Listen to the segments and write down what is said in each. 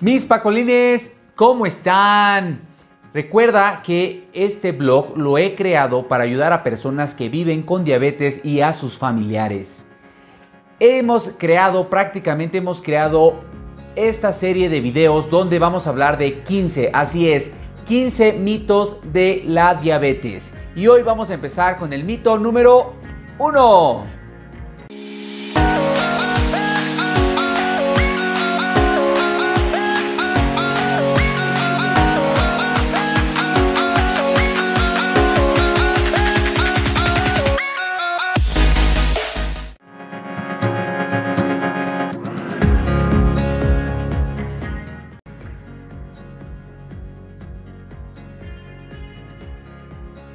Mis Pacolines, ¿cómo están? Recuerda que este blog lo he creado para ayudar a personas que viven con diabetes y a sus familiares. Hemos creado, prácticamente hemos creado esta serie de videos donde vamos a hablar de 15, así es, 15 mitos de la diabetes. Y hoy vamos a empezar con el mito número 1.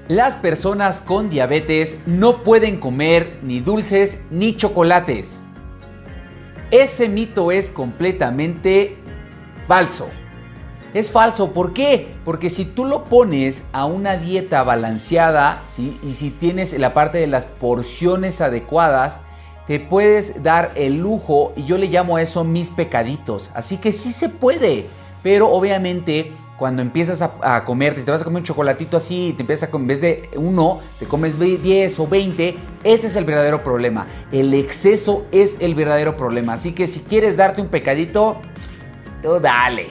Las personas con diabetes no pueden comer ni dulces ni chocolates. Ese mito es completamente falso. Es falso, ¿por qué? Porque si tú lo pones a una dieta balanceada ¿sí? y si tienes la parte de las porciones adecuadas, te puedes dar el lujo y yo le llamo a eso mis pecaditos. Así que sí se puede, pero obviamente cuando empiezas a, comer, si te vas a comer un chocolatito así, te empiezas a comer, en vez de uno, te comes 10 o 20, ese es el verdadero problema. El exceso es el verdadero problema. Así que si quieres darte un pecadito, dale.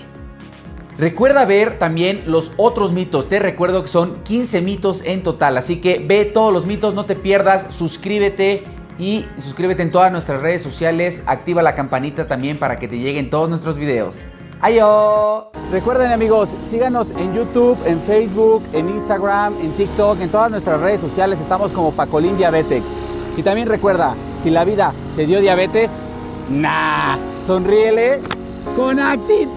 Recuerda ver también los otros mitos. Te recuerdo que son 15 mitos en total. Así que ve todos los mitos, no te pierdas, suscríbete y suscríbete en todas nuestras redes sociales. Activa la campanita también para que te lleguen todos nuestros videos. ¡Ayo! Recuerden amigos, síganos en YouTube, en Facebook, en Instagram, en TikTok, en todas nuestras redes sociales. Estamos como Pacolín Diabetes. Y también recuerda, si la vida te dio diabetes, nah, sonríele con actitud.